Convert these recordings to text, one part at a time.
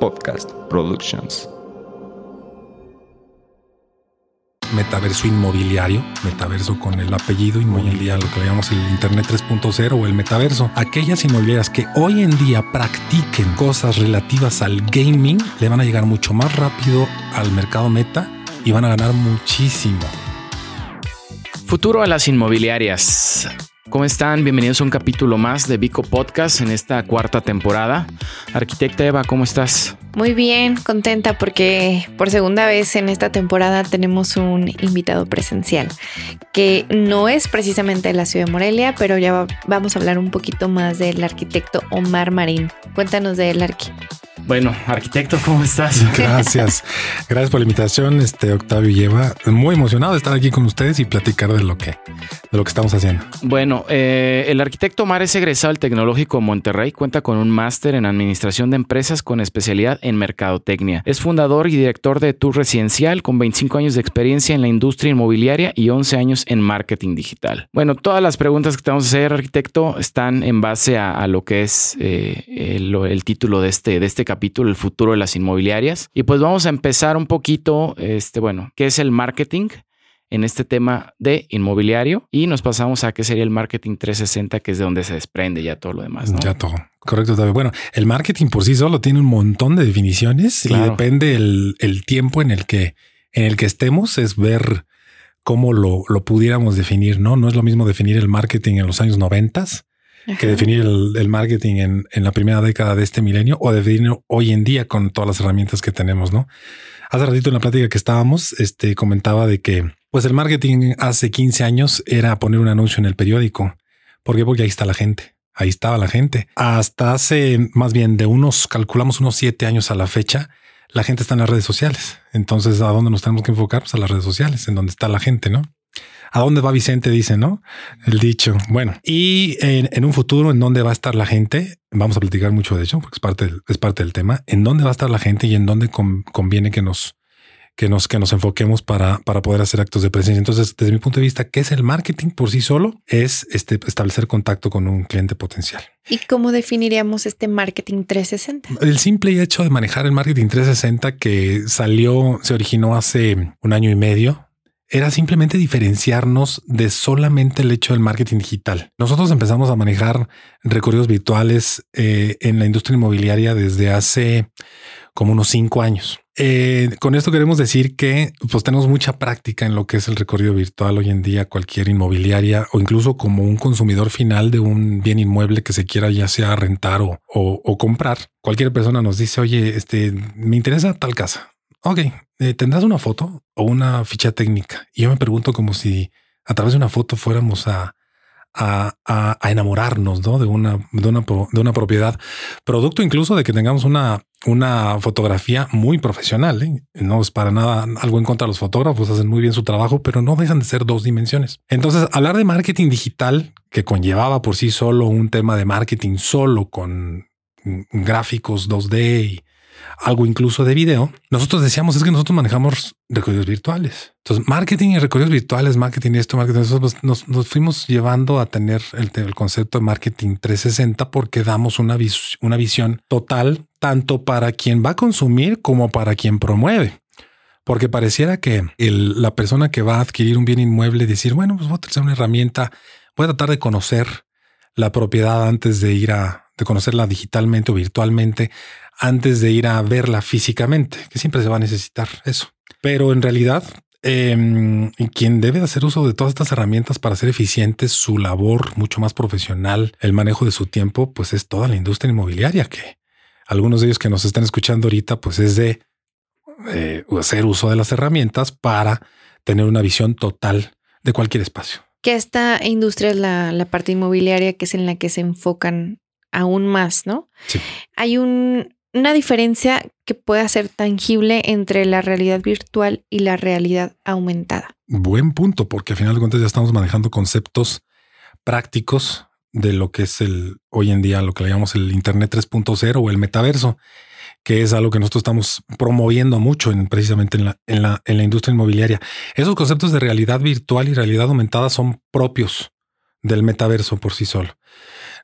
Podcast Productions. metaverso inmobiliario, metaverso con el apellido y hoy en día lo que llamamos el Internet 3.0 o el metaverso. Aquellas inmobiliarias que hoy en día practiquen cosas relativas al gaming le van a llegar mucho más rápido al mercado meta y van a ganar muchísimo. Futuro a las inmobiliarias. ¿Cómo están? Bienvenidos a un capítulo más de Vico Podcast en esta cuarta temporada. Arquitecta Eva, ¿cómo estás? Muy bien, contenta porque por segunda vez en esta temporada tenemos un invitado presencial que no es precisamente de la ciudad de Morelia, pero ya vamos a hablar un poquito más del arquitecto Omar Marín. Cuéntanos de él, Arqui. Bueno, arquitecto, ¿cómo estás? Gracias. Gracias por la invitación, este Octavio y Eva. Muy emocionado de estar aquí con ustedes y platicar de lo que, de lo que estamos haciendo. Bueno, eh, el arquitecto Omar es egresado al Tecnológico Monterrey, cuenta con un máster en Administración de Empresas con especialidad en Mercadotecnia. Es fundador y director de Tour Residencial con 25 años de experiencia en la industria inmobiliaria y 11 años en marketing digital. Bueno, todas las preguntas que te vamos a hacer, arquitecto, están en base a, lo que es eh, el, el, título de este, de este capítulo el futuro de las inmobiliarias. Y pues vamos a empezar un poquito, este, bueno, ¿qué es el marketing? En este tema de inmobiliario y nos pasamos a qué sería el marketing 360, que es de donde se desprende ya todo lo demás. Ya todo. Correcto, David. Bueno, el marketing por sí solo tiene un montón de definiciones y depende el, el, tiempo en el que en el que estemos es ver cómo lo, lo pudiéramos definir, ¿no? No es lo mismo definir el marketing en los años noventas que definir el, marketing en, en, la primera década de este milenio o definirlo hoy en día con todas las herramientas que tenemos, ¿no? Hace ratito en la plática que estábamos, este comentaba de que pues el marketing hace 15 años era poner un anuncio en el periódico. ¿Por qué? Porque ahí está la gente. Ahí estaba la gente. Hasta hace más bien de unos, calculamos unos siete años a la fecha, la gente está en las redes sociales. Entonces, ¿a dónde nos tenemos que enfocar? Pues a las redes sociales, en donde está la gente, ¿no? ¿A dónde va Vicente? Dice, ¿no? El dicho. Bueno, y en, un futuro, ¿en dónde va a estar la gente? Vamos a platicar mucho de hecho, porque es parte, del, es parte del tema. ¿En dónde va a estar la gente y en dónde conviene que nos, que nos, que nos enfoquemos para, para poder hacer actos de presencia? Entonces, desde mi punto de vista, ¿qué es el marketing por sí solo? Es este, establecer contacto con un cliente potencial. ¿Y cómo definiríamos este marketing 360? El simple hecho de manejar el marketing 360 que salió, se originó hace un año y medio, era simplemente diferenciarnos de solamente el hecho del marketing digital. Nosotros empezamos a manejar recorridos virtuales eh, en la industria inmobiliaria desde hace como unos cinco años. Eh, con esto queremos decir que pues tenemos mucha práctica en lo que es el recorrido virtual hoy en día, cualquier inmobiliaria o incluso como un consumidor final de un bien inmueble que se quiera ya sea rentar o, o comprar. Cualquier persona nos dice, oye, este me interesa tal casa ok, eh, ¿tendrás una foto o una ficha técnica? Y yo me pregunto como si a través de una foto fuéramos a, a, a, enamorarnos ¿no? de, una, de, una, de una propiedad, producto incluso de que tengamos una, una fotografía muy profesional. ¿eh? No es para nada algo en contra de los fotógrafos, hacen muy bien su trabajo, pero no dejan de ser dos dimensiones. Entonces, hablar de marketing digital, que conllevaba por sí solo un tema de marketing solo con gráficos 2D y algo incluso de video, nosotros decíamos es que nosotros manejamos recorridos virtuales. Entonces, marketing y recorridos virtuales, marketing esto, marketing, nosotros nos, fuimos llevando a tener el, concepto de marketing 360 porque damos una, visión total tanto para quien va a consumir como para quien promueve. Porque pareciera que la persona que va a adquirir un bien inmueble decir, bueno, pues voy a utilizar una herramienta, voy a tratar de conocer la propiedad antes de ir a, conocerla digitalmente o virtualmente antes de ir a verla físicamente, que siempre se va a necesitar eso. Pero en realidad, eh, quien debe hacer uso de todas estas herramientas para hacer eficiente su labor mucho más profesional, el manejo de su tiempo, pues es toda la industria inmobiliaria que algunos de ellos que nos están escuchando ahorita, pues es de eh, hacer uso de las herramientas para tener una visión total de cualquier espacio. Que esta industria es la, la parte inmobiliaria que es en la que se enfocan aún más, ¿no? Sí. Hay un, una diferencia que pueda ser tangible entre la realidad virtual y la realidad aumentada. Buen punto, porque al final de cuentas ya estamos manejando conceptos prácticos de lo que es el hoy en día lo que le llamamos el Internet 3.0 o el metaverso, que es algo que nosotros estamos promoviendo mucho en, precisamente en la, en, la, en la industria inmobiliaria. Esos conceptos de realidad virtual y realidad aumentada son propios del metaverso por sí solo.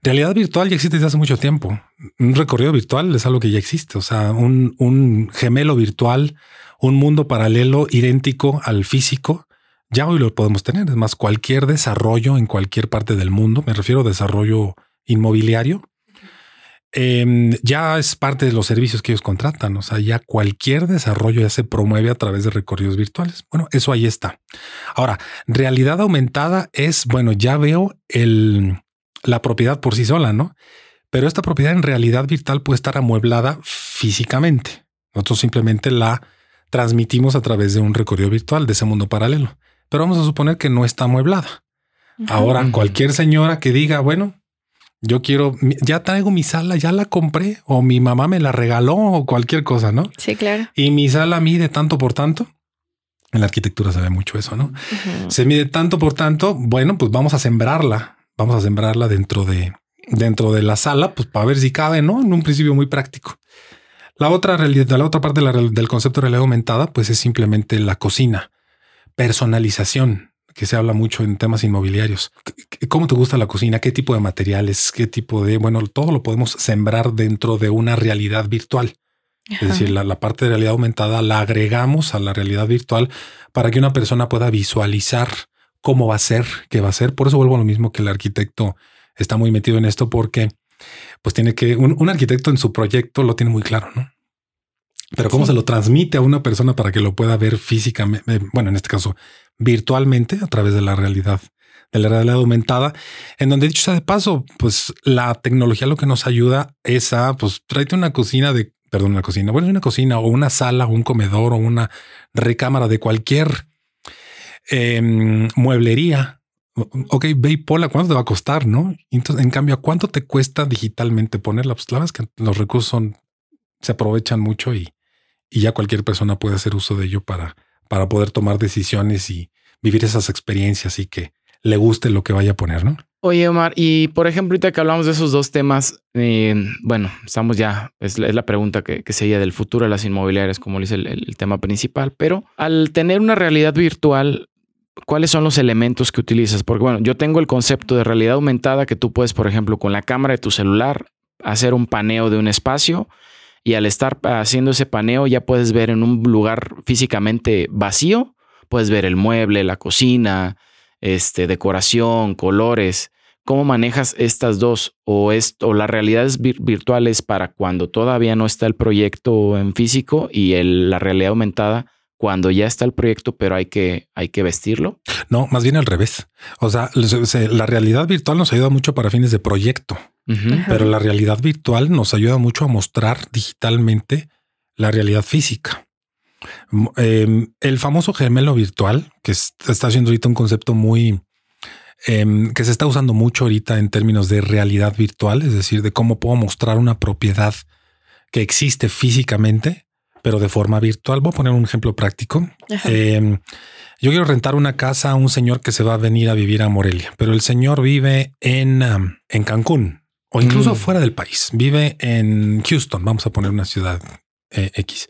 Realidad virtual ya existe desde hace mucho tiempo. un recorrido virtual es algo que ya existe, o sea, un, gemelo virtual, un mundo paralelo idéntico al físico, ya hoy lo podemos tener. Es más, cualquier desarrollo en cualquier parte del mundo, me refiero a desarrollo inmobiliario, em, ya es parte de los servicios que ellos contratan. O sea, ya cualquier desarrollo ya se promueve a través de recorridos virtuales. Bueno, eso ahí está. Ahora, realidad aumentada es, bueno, ya veo el, la propiedad por sí sola, ¿no? Pero esta propiedad en realidad virtual puede estar amueblada físicamente. Nosotros simplemente la transmitimos a través de un recorrido virtual de ese mundo paralelo. Pero vamos a suponer que no está amueblada. Ahora, cualquier señora que diga, bueno, yo quiero, ya traigo mi sala, ya la compré o mi mamá me la regaló o cualquier cosa, ¿no? Sí, claro. Y mi sala mide tanto por tanto. En la arquitectura se ve mucho eso, ¿no? Se mide tanto por tanto. Bueno, pues vamos a sembrarla. Vamos a sembrarla dentro de, dentro de la sala, pues para ver si cabe, ¿no? En un principio muy práctico. La otra realidad, la otra parte del concepto de realidad aumentada, pues es simplemente la cocina. Personalización que se habla mucho en temas inmobiliarios. ¿Cómo te gusta la cocina? ¿Qué tipo de materiales? ¿Qué tipo de, bueno, todo lo podemos sembrar dentro de una realidad virtual? Es decir, la, parte de realidad aumentada la agregamos a la realidad virtual para que una persona pueda visualizar cómo va a ser, qué va a ser. Por eso vuelvo a lo mismo que el arquitecto está muy metido en esto porque pues tiene que, un, arquitecto en su proyecto lo tiene muy claro, ¿no? Pero cómo se lo transmite a una persona para que lo pueda ver físicamente, bueno, en este caso virtualmente a través de la realidad, de la realidad aumentada, en donde dicho sea de paso, pues la tecnología lo que nos ayuda es a, pues tráete una cocina de, perdón, una cocina, bueno, una cocina o una sala o un comedor o una recámara de cualquier em, mueblería. Ok, ve y pola, ¿cuánto te va a costar? No? Entonces, en cambio, ¿a cuánto te cuesta digitalmente ponerla? Pues la verdad es que los recursos son, se aprovechan mucho y, y ya cualquier persona puede hacer uso de ello para, para poder tomar decisiones y vivir esas experiencias y que le guste lo que vaya a poner, ¿no? Oye, Omar, y por ejemplo, ahorita que hablamos de esos dos temas, eh, bueno, estamos ya, es, la pregunta que, que sería del futuro de las inmobiliarias, como dice el, el, tema principal, pero al tener una realidad virtual, ¿cuáles son los elementos que utilizas? Porque bueno, yo tengo el concepto de realidad aumentada que tú puedes, por ejemplo, con la cámara de tu celular, hacer un paneo de un espacio y al estar haciendo ese paneo ya puedes ver en un lugar físicamente vacío, puedes ver el mueble, la cocina, este, decoración, colores. ¿Cómo manejas estas dos o, esto, o las realidades virtuales para cuando todavía no está el proyecto en físico y la realidad aumentada cuando ya está el proyecto, pero hay que, hay que vestirlo? No, más bien al revés. O sea, la realidad virtual nos ayuda mucho para fines de proyecto. Pero la realidad virtual nos ayuda mucho a mostrar digitalmente la realidad física. Em, el famoso gemelo virtual, que está siendo ahorita un concepto muy em, que se está usando mucho ahorita en términos de realidad virtual, es decir, de cómo puedo mostrar una propiedad que existe físicamente, pero de forma virtual. Voy a poner un ejemplo práctico. Em, yo quiero rentar una casa a un señor que se va a venir a vivir a Morelia, pero el señor vive en, en Cancún, o incluso mm. fuera del país. Vive en Houston, vamos a poner una ciudad eh, X.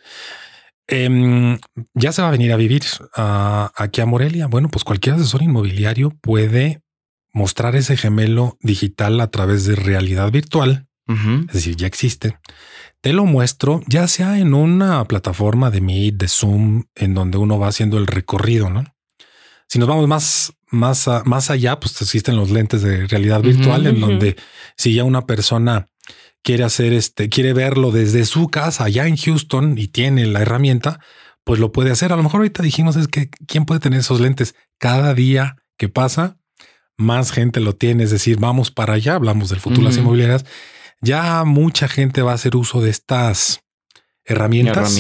Em, ya se va a venir a vivir aquí a Morelia. Bueno, pues cualquier asesor inmobiliario puede mostrar ese gemelo digital a través de realidad virtual. Es decir, ya existe. Te lo muestro ya sea en una plataforma de Meet, de Zoom, en donde uno va haciendo el recorrido, ¿no? Si nos vamos más, más, más allá, pues existen los lentes de realidad virtual en donde si ya una persona quiere hacer este, quiere verlo desde su casa allá en Houston y tiene la herramienta, pues lo puede hacer. A lo mejor ahorita dijimos es que quién puede tener esos lentes cada día que pasa, más gente lo tiene. Es decir, vamos para allá. Hablamos del futuro de las inmobiliarias. Ya mucha gente va a hacer uso de estas herramientas,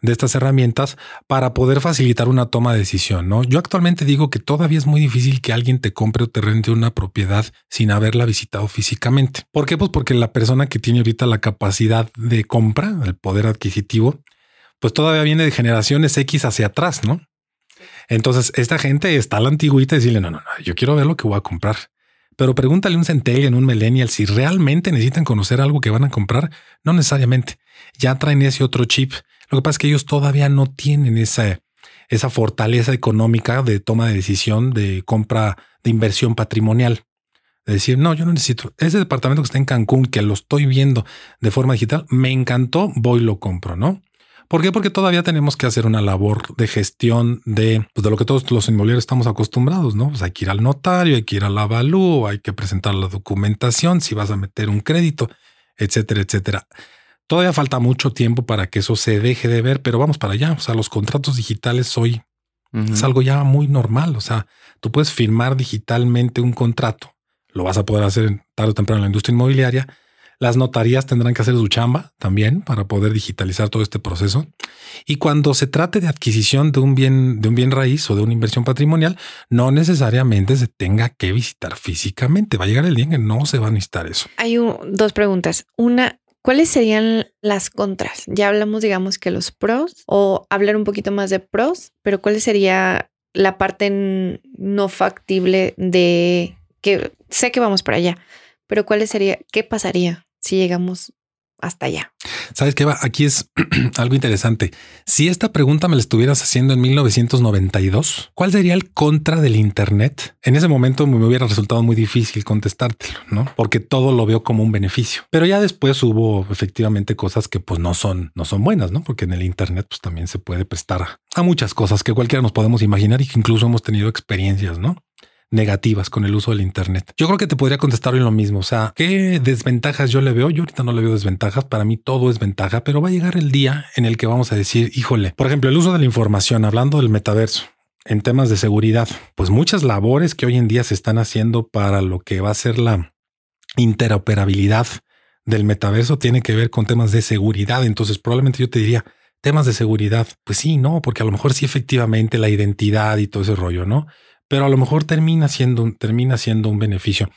de estas herramientas para poder facilitar una toma de decisión. ¿no? Yo actualmente digo que todavía es muy difícil que alguien te compre o te rente una propiedad sin haberla visitado físicamente. ¿Por qué? Pues porque la persona que tiene ahorita la capacidad de compra, el poder adquisitivo, pues todavía viene de generaciones X hacia atrás, ¿no? Entonces, esta gente está a la antigüita y decirle, no, no, no, yo quiero ver lo que voy a comprar. Pero pregúntale a un centennial, un millennial, si realmente necesitan conocer algo que van a comprar. No necesariamente ya traen ese otro chip. Lo que pasa es que ellos todavía no tienen esa, esa fortaleza económica de toma de decisión de compra de inversión patrimonial. De decir, no, yo no necesito ese departamento que está en Cancún, que lo estoy viendo de forma digital, me encantó, voy y lo compro, ¿no? ¿Por qué? Porque todavía tenemos que hacer una labor de gestión de, pues, de lo que todos los inmobiliarios estamos acostumbrados, ¿no? Pues hay que ir al notario, hay que ir al avalúo, hay que presentar la documentación, si vas a meter un crédito, etcétera, etcétera. Todavía falta mucho tiempo para que eso se deje de ver, pero vamos para allá. O sea, los contratos digitales hoy es algo ya muy normal. O sea, tú puedes firmar digitalmente un contrato. Lo vas a poder hacer tarde o temprano en la industria inmobiliaria las notarías tendrán que hacer su chamba también para poder digitalizar todo este proceso. Y cuando se trate de adquisición de un bien, de un bien raíz o de una inversión patrimonial, no necesariamente se tenga que visitar físicamente. Va a llegar el día en que no se va a necesitar eso. Hay dos preguntas. Una, ¿Cuáles serían las contras? Ya hablamos, digamos, que los pros o hablar un poquito más de pros, pero ¿cuál sería la parte no factible de que sé que vamos para allá, pero cuál sería, qué pasaría si llegamos hasta allá. ¿Sabes qué va? Aquí es algo interesante. Si esta pregunta me la estuvieras haciendo en 1992, ¿cuál sería el contra del Internet? En ese momento me hubiera resultado muy difícil contestártelo, ¿no? Porque todo lo veo como un beneficio. Pero ya después hubo efectivamente cosas que pues no son, no son buenas, ¿no? Porque en el Internet pues también se puede prestar a, muchas cosas que cualquiera nos podemos imaginar y que incluso hemos tenido experiencias, ¿no? Negativas con el uso del Internet. Yo creo que te podría contestar en lo mismo. O sea, ¿qué desventajas yo le veo? Yo ahorita no le veo desventajas. Para mí todo es ventaja, pero va a llegar el día en el que vamos a decir, híjole, por ejemplo, el uso de la información, hablando del metaverso. En temas de seguridad, pues muchas labores que hoy en día se están haciendo para lo que va a ser la interoperabilidad del metaverso tiene que ver con temas de seguridad. Entonces probablemente yo te diría, temas de seguridad. Pues sí, no, porque a lo mejor sí efectivamente la identidad y todo ese rollo, ¿no? Pero a lo mejor termina siendo, termina siendo un beneficio.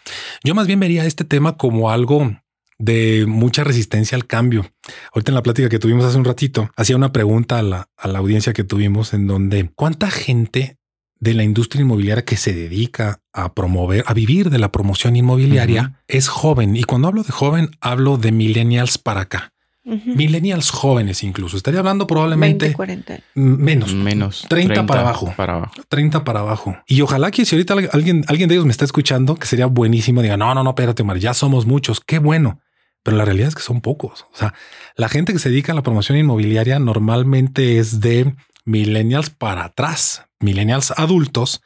Yo más bien vería este tema como algo de mucha resistencia al cambio. Ahorita en la plática que tuvimos hace un ratito, hacía una pregunta a la, audiencia que tuvimos en donde cuánta gente de la industria inmobiliaria que se dedica a promover, a vivir de la promoción inmobiliaria es joven. Y cuando hablo de joven, hablo de millennials para acá millennials jóvenes incluso. Estaría hablando probablemente 20, 40. menos, menos 30, para abajo, para abajo, 30 para abajo. Y ojalá que si ahorita alguien, alguien de ellos me está escuchando, que sería buenísimo, diga, no, no, no, espérate, Omar, ya somos muchos, qué bueno. Pero la realidad es que son pocos. O sea, la gente que se dedica a la promoción inmobiliaria normalmente es de millennials para atrás, millennials adultos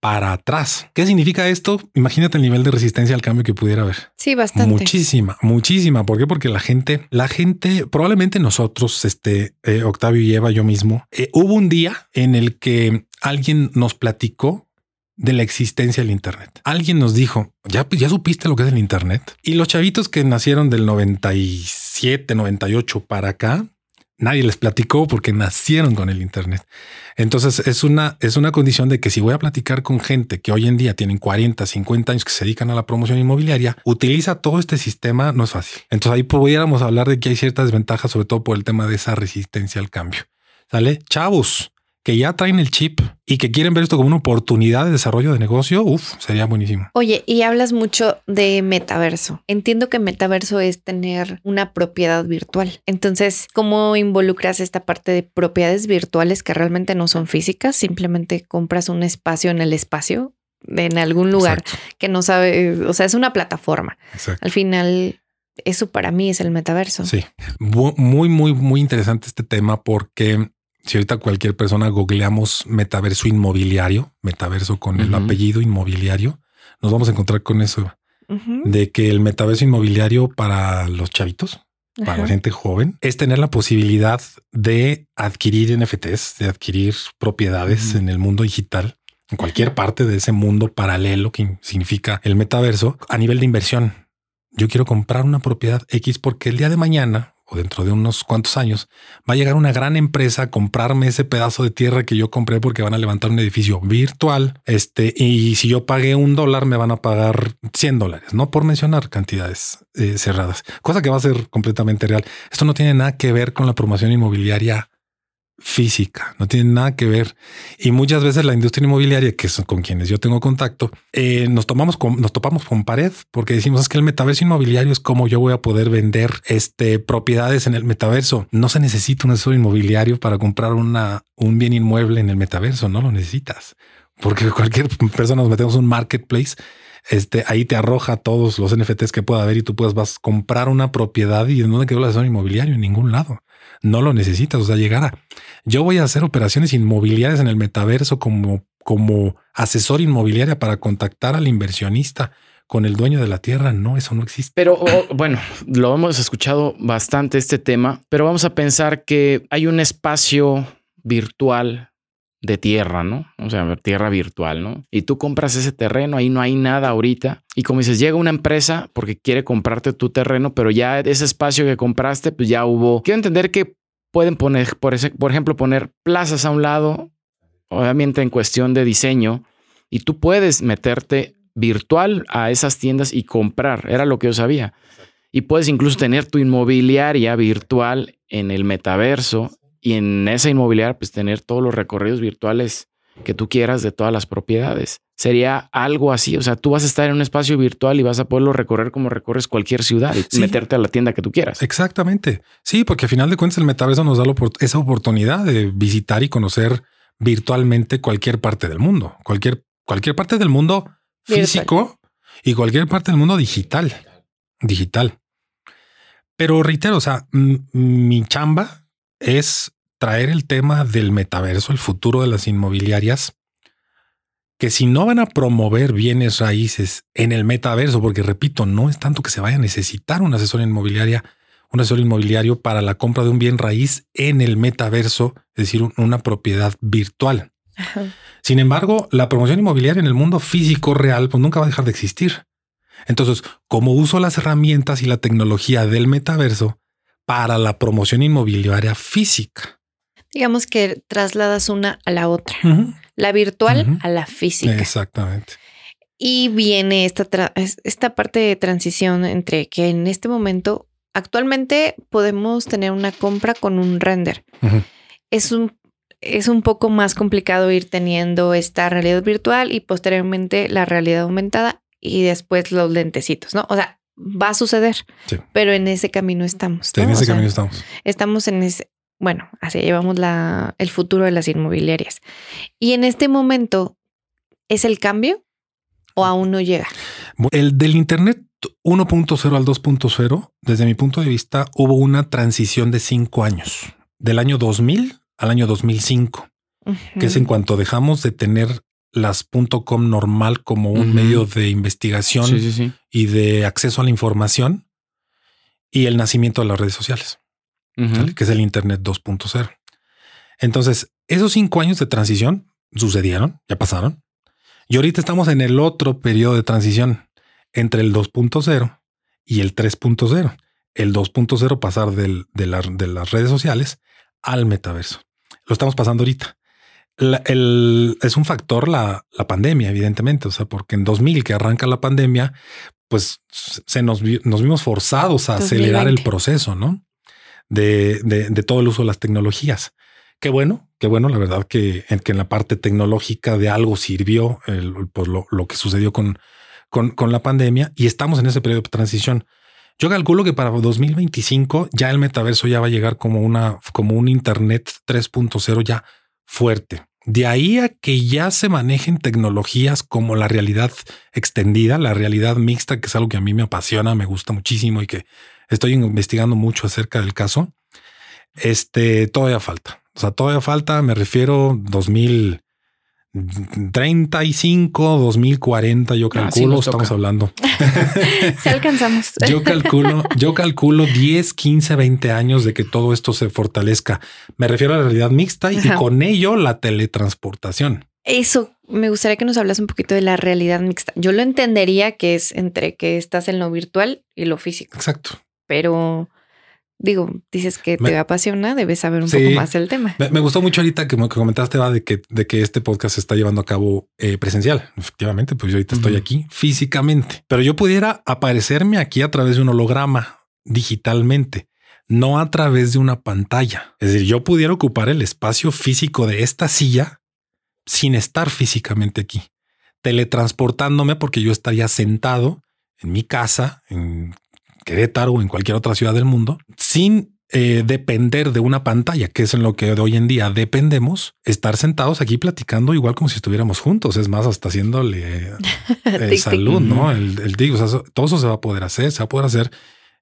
para atrás. ¿Qué significa esto? Imagínate el nivel de resistencia al cambio que pudiera haber. Sí, bastante. Muchísima, muchísima. ¿Por qué? Porque la gente, la gente, probablemente nosotros, este eh, Octavio y Eva, yo mismo, eh, hubo un día en el que alguien nos platicó de la existencia del Internet. Alguien nos dijo, ya, ya supiste lo que es el Internet. Y los chavitos que nacieron del 97, 98 para acá, nadie les platicó porque nacieron con el Internet. Entonces es una, es una condición de que si voy a platicar con gente que hoy en día tienen 40, 50 años que se dedican a la promoción inmobiliaria, utiliza todo este sistema, no es fácil. Entonces ahí pudiéramos hablar de que hay ciertas desventajas, sobre todo por el tema de esa resistencia al cambio. ¿Sale? Chavos, que ya traen el chip y que quieren ver esto como una oportunidad de desarrollo de negocio, uf, sería buenísimo. Oye, y hablas mucho de metaverso. Entiendo que metaverso es tener una propiedad virtual. Entonces, ¿cómo involucras esta parte de propiedades virtuales que realmente no son físicas? Simplemente compras un espacio en el espacio, en algún lugar que no sabe, o sea, es una plataforma. Al final, eso para mí es el metaverso. Sí, muy, muy, muy interesante este tema porque si ahorita cualquier persona googleamos metaverso inmobiliario, metaverso con el apellido inmobiliario, nos vamos a encontrar con eso. De que el metaverso inmobiliario para los chavitos, para la gente joven, es tener la posibilidad de adquirir NFTs, de adquirir propiedades en el mundo digital, en cualquier parte de ese mundo paralelo que significa el metaverso a nivel de inversión. Yo quiero comprar una propiedad X porque el día de mañana o dentro de unos cuantos años, va a llegar una gran empresa a comprarme ese pedazo de tierra que yo compré porque van a levantar un edificio virtual. Este, y si yo pagué un dólar, me van a pagar 100 dólares, no por mencionar cantidades eh, cerradas, cosa que va a ser completamente real. Esto no tiene nada que ver con la promoción inmobiliaria física, no tiene nada que ver. Y muchas veces la industria inmobiliaria, que son con quienes yo tengo contacto, eh, nos tomamos con, nos topamos con pared porque decimos es que el metaverso inmobiliario es como yo voy a poder vender este propiedades en el metaverso. No se necesita un asesor inmobiliario para comprar una, un bien inmueble en el metaverso, no lo necesitas porque cualquier persona nos metemos un marketplace Este, ahí te arroja todos los NFTs que pueda haber y tú puedes vas a comprar una propiedad y en dónde quedó el asesor inmobiliario en ningún lado. No lo necesitas. O sea, llegar a yo voy a hacer operaciones inmobiliarias en el metaverso como, como asesor inmobiliaria para contactar al inversionista con el dueño de la tierra. No, eso no existe. Pero oh, bueno, lo hemos escuchado bastante este tema, pero vamos a pensar que hay un espacio virtual de tierra, ¿no? O sea, tierra virtual, ¿no? Y tú compras ese terreno, ahí no hay nada ahorita. Y como dices, llega una empresa porque quiere comprarte tu terreno, pero ya ese espacio que compraste, pues ya hubo. Quiero entender que pueden poner, por, ese, por ejemplo, poner plazas a un lado, obviamente en cuestión de diseño, y tú puedes meterte virtual a esas tiendas y comprar. Era lo que yo sabía. Y puedes incluso tener tu inmobiliaria virtual en el metaverso y en esa inmobiliaria pues tener todos los recorridos virtuales que tú quieras de todas las propiedades. Sería algo así, o sea, tú vas a estar en un espacio virtual y vas a poderlo recorrer como recorres cualquier ciudad y meterte a la tienda que tú quieras. Exactamente. Sí, porque al final de cuentas el metaverso nos da esa oportunidad de visitar y conocer virtualmente cualquier parte del mundo, cualquier, cualquier parte del mundo físico y cualquier parte del mundo digital, digital. Pero reitero, o sea, mi chamba es traer el tema del metaverso, el futuro de las inmobiliarias, que si no van a promover bienes raíces en el metaverso, porque repito, no es tanto que se vaya a necesitar una asesora inmobiliaria, un asesor inmobiliario para la compra de un bien raíz en el metaverso, es decir, una propiedad virtual. Sin embargo, la promoción inmobiliaria en el mundo físico real pues nunca va a dejar de existir. Entonces, como uso las herramientas y la tecnología del metaverso para la promoción inmobiliaria física. Digamos que trasladas una a la otra, la virtual a la física. Exactamente. Y viene esta, esta parte de transición entre que en este momento, actualmente podemos tener una compra con un render. Es un es un poco más complicado ir teniendo esta realidad virtual y posteriormente la realidad aumentada y después los lentecitos, ¿no? O sea, va a suceder, pero en ese camino estamos. En ese camino estamos. Estamos en ese, bueno, así llevamos la, el futuro de las inmobiliarias. Y en este momento, ¿es el cambio o aún no llega? El del Internet 1.0 al 2.0, desde mi punto de vista, hubo una transición de cinco años, del año 2000 al año 2005, que es en cuanto dejamos de tener las .com normal como un medio de investigación y de acceso a la información y el nacimiento de las redes sociales, que es el Internet 2.0. Entonces, esos cinco años de transición sucedieron, ya pasaron. Y ahorita estamos en el otro periodo de transición entre el 2.0 y el 3.0. El 2.0 pasar de, de las redes sociales al metaverso. Lo estamos pasando ahorita el, es un factor la, la, pandemia, evidentemente. O sea, porque en 2000 que arranca la pandemia, pues se nos, nos vimos forzados a acelerar el proceso, ¿no? De, de, todo el uso de las tecnologías. Qué bueno, qué bueno, la verdad que en, que en la parte tecnológica de algo sirvió el, pues lo, lo, que sucedió con, con, con la pandemia y estamos en ese periodo de transición. Yo calculo que para 2025 ya el metaverso ya va a llegar como una, como un Internet 3.0 ya fuerte. De ahí a que ya se manejen tecnologías como la realidad extendida, la realidad mixta, que es algo que a mí me apasiona, me gusta muchísimo y que estoy investigando mucho acerca del caso. Este todavía falta. O sea, todavía falta, me refiero 2000 35, 2040, yo calculo, estamos hablando. Si alcanzamos. yo calculo, yo calculo 10, 15, 20 años de que todo esto se fortalezca. Me refiero a la realidad mixta y con ello la teletransportación. Eso me gustaría que nos hablas un poquito de la realidad mixta. Yo lo entendería que es entre que estás en lo virtual y lo físico. Exacto. Pero digo, dices que te apasiona, debes saber un poco más del tema. Me, gustó mucho ahorita que, comentaste va de que, de que este podcast se está llevando a cabo eh, presencial. Efectivamente, pues yo ahorita estoy aquí físicamente, pero yo pudiera aparecerme aquí a través de un holograma digitalmente, no a través de una pantalla. Es decir, yo pudiera ocupar el espacio físico de esta silla sin estar físicamente aquí, teletransportándome porque yo estaría sentado en mi casa, en Querétaro o en cualquier otra ciudad del mundo sin eh, depender de una pantalla, que es en lo que hoy en día dependemos, estar sentados aquí platicando igual como si estuviéramos juntos. Es más, hasta haciéndole eh, salud, ¿no? El, el o sea, todo eso se va a poder hacer, se va a poder hacer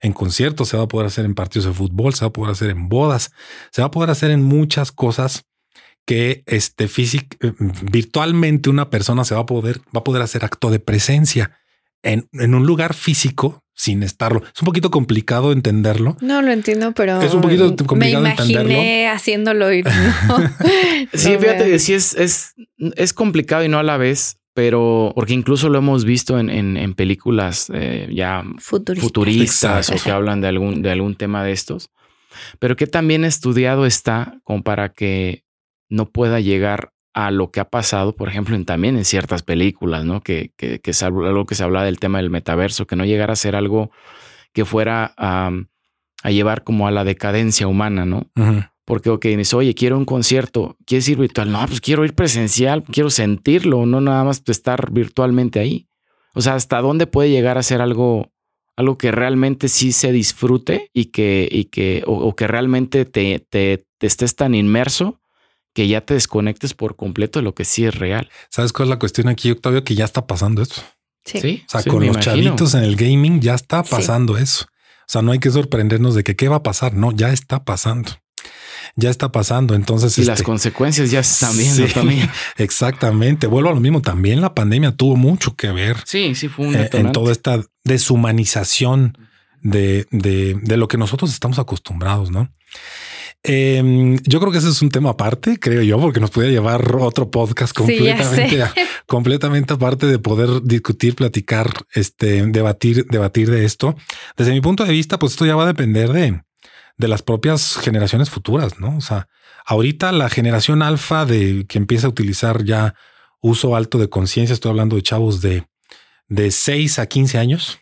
en conciertos, se va a poder hacer en partidos de fútbol, se va a poder hacer en bodas, se va a poder hacer en muchas cosas que este eh, virtualmente una persona se va a poder, va a poder hacer acto de presencia en, en un lugar físico sin estarlo. Es un poquito complicado entenderlo. No lo entiendo, pero es un poquito complicado me imaginé haciéndolo y no. sí, fíjate, sí es, es, es complicado y no a la vez, pero porque incluso lo hemos visto en, en, películas eh, ya futuristas, o que hablan de algún, de algún tema de estos, pero que también estudiado está como para que no pueda llegar a lo que ha pasado, por ejemplo, en, también en ciertas películas, ¿no? Que, que, que es algo que se habla del tema del metaverso, que no llegara a ser algo que fuera a, a llevar como a la decadencia humana, ¿no? Porque, ok, dices, oye, quiero un concierto, ¿quieres ir virtual? No, pues quiero ir presencial, quiero sentirlo, no nada más estar virtualmente ahí. O sea, ¿hasta dónde puede llegar a ser algo, algo que realmente sí se disfrute y que, y que o, que realmente te, te, te estés tan inmerso que ya te desconectes por completo de lo que sí es real. ¿Sabes cuál es la cuestión aquí, Octavio? Que ya está pasando eso. Sí. O sea, con los chavitos en el gaming ya está pasando eso. O sea, no hay que sorprendernos de que qué va a pasar. No, ya está pasando. Ya está pasando. Entonces, y las este, consecuencias ya están viendo también. Exactamente. Vuelvo a lo mismo. También la pandemia tuvo mucho que ver. Sí, sí, fue un eh, en toda esta deshumanización de, de, de lo que nosotros estamos acostumbrados, ¿no? Em, yo creo que ese es un tema aparte, creo yo, porque nos puede llevar otro podcast completamente, completamente aparte de poder discutir, platicar, este, debatir, debatir de esto. Desde mi punto de vista, pues esto ya va a depender de, de las propias generaciones futuras, ¿no? O sea, ahorita la generación alfa de que empieza a utilizar ya uso alto de conciencia, estoy hablando de chavos de, de 6 a 15 años,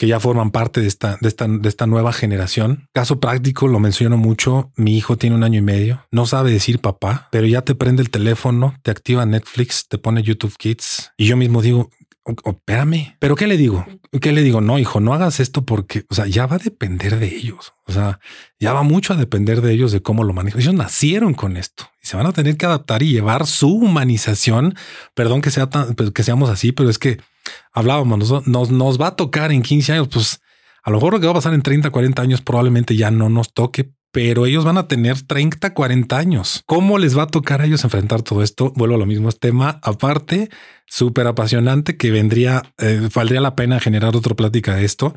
que ya forman parte de esta, de esta, de esta nueva generación. Caso práctico, lo menciono mucho. Mi hijo tiene un año y medio, no sabe decir papá, pero ya te prende el teléfono, te activa Netflix, te pone YouTube Kids. Y yo mismo digo, espérame, pero ¿qué le digo? ¿Qué le digo? No, hijo, no hagas esto porque, o sea, ya va a depender de ellos. O sea, ya va mucho a depender de ellos de cómo lo manejan. Ellos nacieron con esto y se van a tener que adaptar y llevar su humanización. Perdón que sea tan, pues, que seamos así, pero es que hablábamos, nos, nos, va a tocar en 15 años, pues a lo mejor lo que va a pasar en 30, 40 años probablemente ya no nos toque, pero ellos van a tener 30, 40 años. ¿Cómo les va a tocar a ellos enfrentar todo esto? Vuelvo a lo mismo, es tema aparte, súper apasionante que vendría, eh, valdría la pena generar otra plática de esto.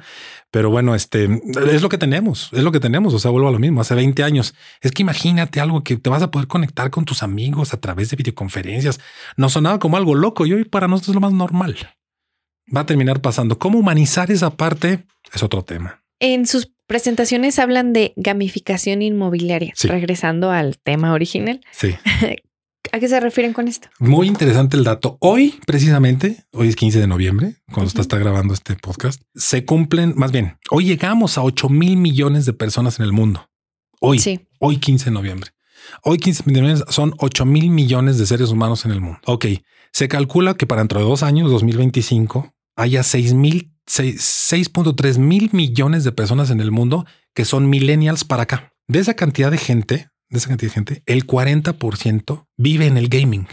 Pero bueno, este es lo que tenemos, es lo que tenemos. O sea, vuelvo a lo mismo. Hace 20 años es que imagínate algo que te vas a poder conectar con tus amigos a través de videoconferencias. No sonaba como algo loco y hoy para nosotros es lo más normal va a terminar pasando. ¿Cómo humanizar esa parte? Es otro tema. En sus presentaciones hablan de gamificación inmobiliaria, regresando al tema original. Sí. ¿A qué se refieren con esto? Muy interesante el dato. Hoy, precisamente, hoy es 15 de noviembre, cuando está, grabando este podcast, se cumplen, más bien, hoy llegamos a 8 mil millones de personas en el mundo. Hoy, sí. hoy 15 de noviembre. Hoy 15 millones son 8 mil millones de seres humanos en el mundo. Ok, se calcula que para dentro de dos años, 2025, haya 6 mil 6.3 mil millones de personas en el mundo que son millennials para acá. De esa cantidad de gente, de esa cantidad de gente, el 40% vive en el gaming.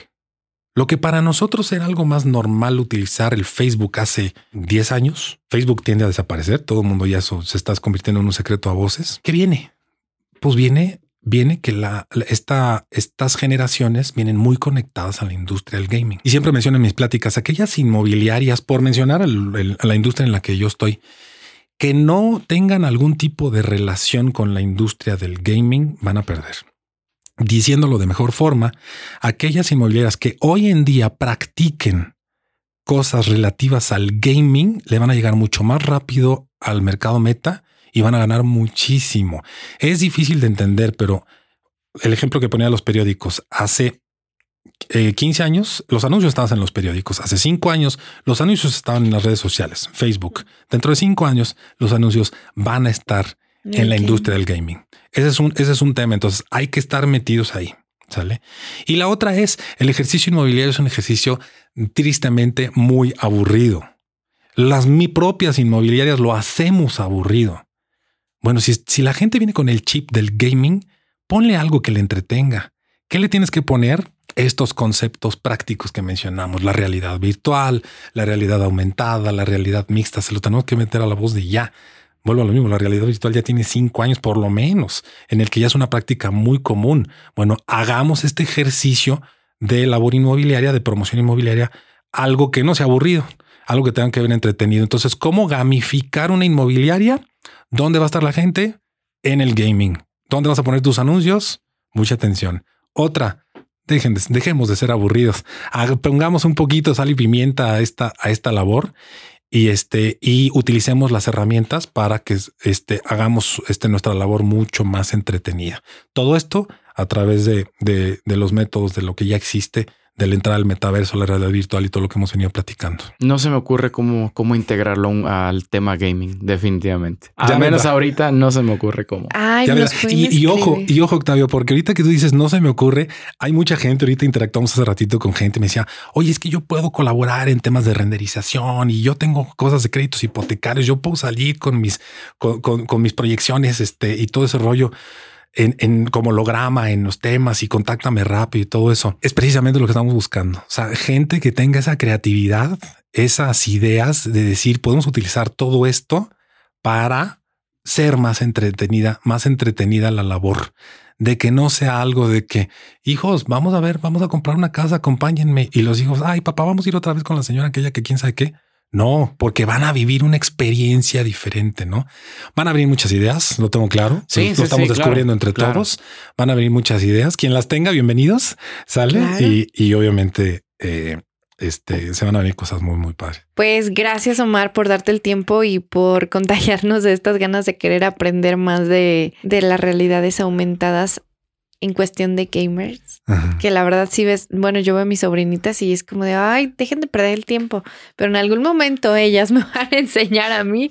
Lo que para nosotros era algo más normal utilizar el Facebook hace 10 años, Facebook tiende a desaparecer, todo el mundo ya se está convirtiendo en un secreto a voces. ¿Qué viene? Pues viene viene que esta, estas generaciones vienen muy conectadas a la industria del gaming. Y siempre menciono en mis pláticas aquellas inmobiliarias, por mencionar a la industria en la que yo estoy, que no tengan algún tipo de relación con la industria del gaming, van a perder. Diciéndolo de mejor forma, aquellas inmobiliarias que hoy en día practiquen cosas relativas al gaming le van a llegar mucho más rápido al mercado meta y van a ganar muchísimo. Es difícil de entender, pero el ejemplo que ponía los periódicos hace 15 eh, años, los anuncios estaban en los periódicos. Hace 5 años, los anuncios estaban en las redes sociales, Facebook. Dentro de 5 años, los anuncios van a estar en la industria del gaming. Ese es un, ese es un tema. Entonces hay que estar metidos ahí. ¿Sale? Y la otra es el ejercicio inmobiliario es un ejercicio tristemente muy aburrido. Las mi propias inmobiliarias lo hacemos aburrido. Bueno, si, si la gente viene con el chip del gaming, ponle algo que le entretenga. ¿Qué le tienes que poner? Estos conceptos prácticos que mencionamos, la realidad virtual, la realidad aumentada, la realidad mixta, se lo tenemos que meter a la voz de ya. Vuelvo a lo mismo, la realidad virtual ya tiene cinco años por lo menos, en el que ya es una práctica muy común. Bueno, hagamos este ejercicio de labor inmobiliaria, de promoción inmobiliaria, algo que no sea aburrido, algo que tengan que ver entretenido. Entonces, ¿cómo gamificar una inmobiliaria? ¿Dónde va a estar la gente? En el gaming. ¿Dónde vas a poner tus anuncios? Mucha atención. Otra, dejemos de ser aburridos. Pongamos un poquito sal y pimienta a esta, a esta labor y este y utilicemos las herramientas para que este hagamos este nuestra labor mucho más entretenida. Todo esto a través de, de los métodos de lo que ya existe del entrar al metaverso, la realidad virtual y todo lo que hemos venido platicando. No se me ocurre cómo, cómo integrarlo al tema gaming, definitivamente. Al menos ahorita no se me ocurre cómo. y, ojo, y ojo, Octavio, porque ahorita que tú dices no se me ocurre, hay mucha gente, ahorita interactuamos hace ratito con gente, me decía, oye, es que yo puedo colaborar en temas de renderización y yo tengo cosas de créditos hipotecarios, yo puedo salir con mis, con, con mis proyecciones este, y todo ese rollo en, en, como holograma en los temas y contáctame rápido y todo eso. Es precisamente lo que estamos buscando. O sea, gente que tenga esa creatividad, esas ideas de decir, podemos utilizar todo esto para ser más entretenida, más entretenida la labor de que no sea algo de que hijos, vamos a ver, vamos a comprar una casa, acompáñenme. Y los hijos, ay, papá, vamos a ir otra vez con la señora aquella que quién sabe qué. No, porque van a vivir una experiencia diferente, ¿no? Van a venir muchas ideas, lo tengo claro. Sí, lo, estamos descubriendo entre todos. Van a venir muchas ideas. Quien las tenga, bienvenidos, sale y, obviamente eh, este, se van a venir cosas muy, muy padres. Pues gracias, Omar, por darte el tiempo y por contagiarnos de estas ganas de querer aprender más de, de las realidades aumentadas en cuestión de gamers, que la verdad si ves, bueno, yo veo a mis sobrinitas y es como de, ay, dejen de perder el tiempo, pero en algún momento ellas me van a enseñar a mí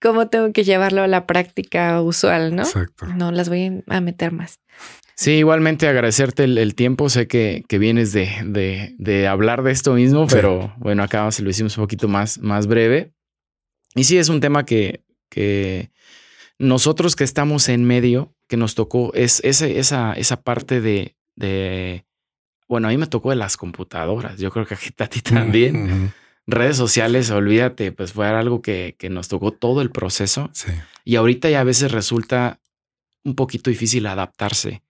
cómo tengo que llevarlo a la práctica usual, ¿no? Exacto. No las voy a meter más. Sí, igualmente agradecerte el, tiempo. Sé que, que vienes de, de, de, hablar de esto mismo, pero bueno, acá se lo hicimos un poquito más, más breve. Y sí, es un tema que, que nosotros que estamos en medio, que nos tocó, es esa, esa parte de, de, bueno, a mí me tocó de las computadoras, yo creo que a ti también. Redes sociales, olvídate, pues fue algo que, que nos tocó todo el proceso. Sí. Y ahorita ya a veces resulta un poquito difícil adaptarse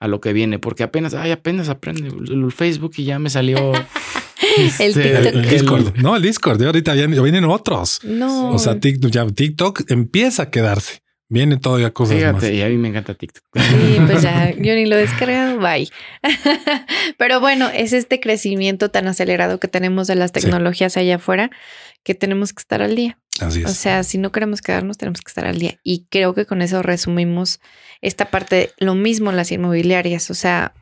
a lo que viene, porque apenas, ay, apenas aprende el Facebook y ya me salió Este, el Discord. No, el Discord. ahorita vienen, otros. No. O sea, TikTok, ya TikTok empieza a quedarse. Viene todavía cosas Fíjate, y a mí me encanta TikTok. Sí, pues ya, yo ni lo he descargado, bye. Pero bueno, es este crecimiento tan acelerado que tenemos de las tecnologías allá afuera que tenemos que estar al día. Así es. O sea, si no queremos quedarnos, tenemos que estar al día. Y creo que con eso resumimos esta parte, lo mismo en las inmobiliarias. O sea,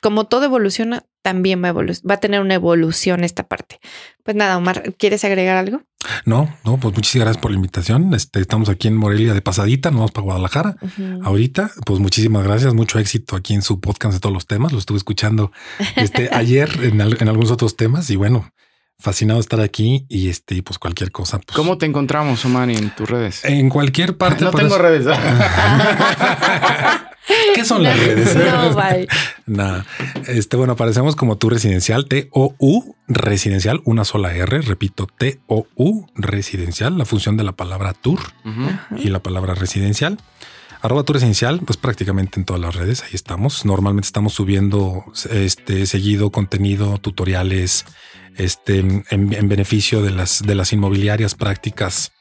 como todo evoluciona, también va a, va a tener una evolución esta parte. Pues nada, Omar, ¿quieres agregar algo? No, no, pues muchísimas gracias por la invitación. Este, estamos aquí en Morelia de pasadita, nos vamos para Guadalajara. Ahorita, pues muchísimas gracias, mucho éxito aquí en su podcast de todos los temas. Lo estuve escuchando este, ayer en, algunos otros temas y bueno, fascinado estar aquí y este, pues cualquier cosa. Pues ¿Cómo te encontramos, Omar, en tus redes? En cualquier parte. no tengo redes. ¿Qué son las redes? No, bye. Nada. Este, bueno, aparecemos como tu residencial, T-O-U residencial, una sola R, repito, T-O-U residencial, la función de la palabra tour y la palabra residencial. Arroba tu residencial, pues prácticamente en todas las redes, ahí estamos. Normalmente estamos subiendo este seguido contenido, tutoriales, este, en, beneficio de las, de las inmobiliarias prácticas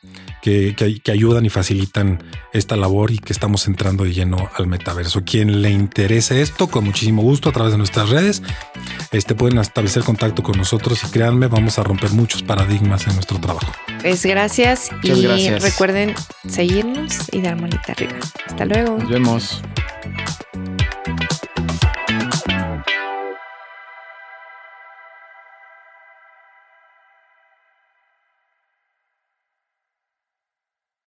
que, que, ayudan y facilitan esta labor y que estamos entrando de lleno al metaverso. Quien le interese esto, con muchísimo gusto a través de nuestras redes, este, pueden establecer contacto con nosotros y créanme, vamos a romper muchos paradigmas en nuestro trabajo. Pues gracias y recuerden seguirnos y dar manita arriba. Hasta luego. Nos vemos.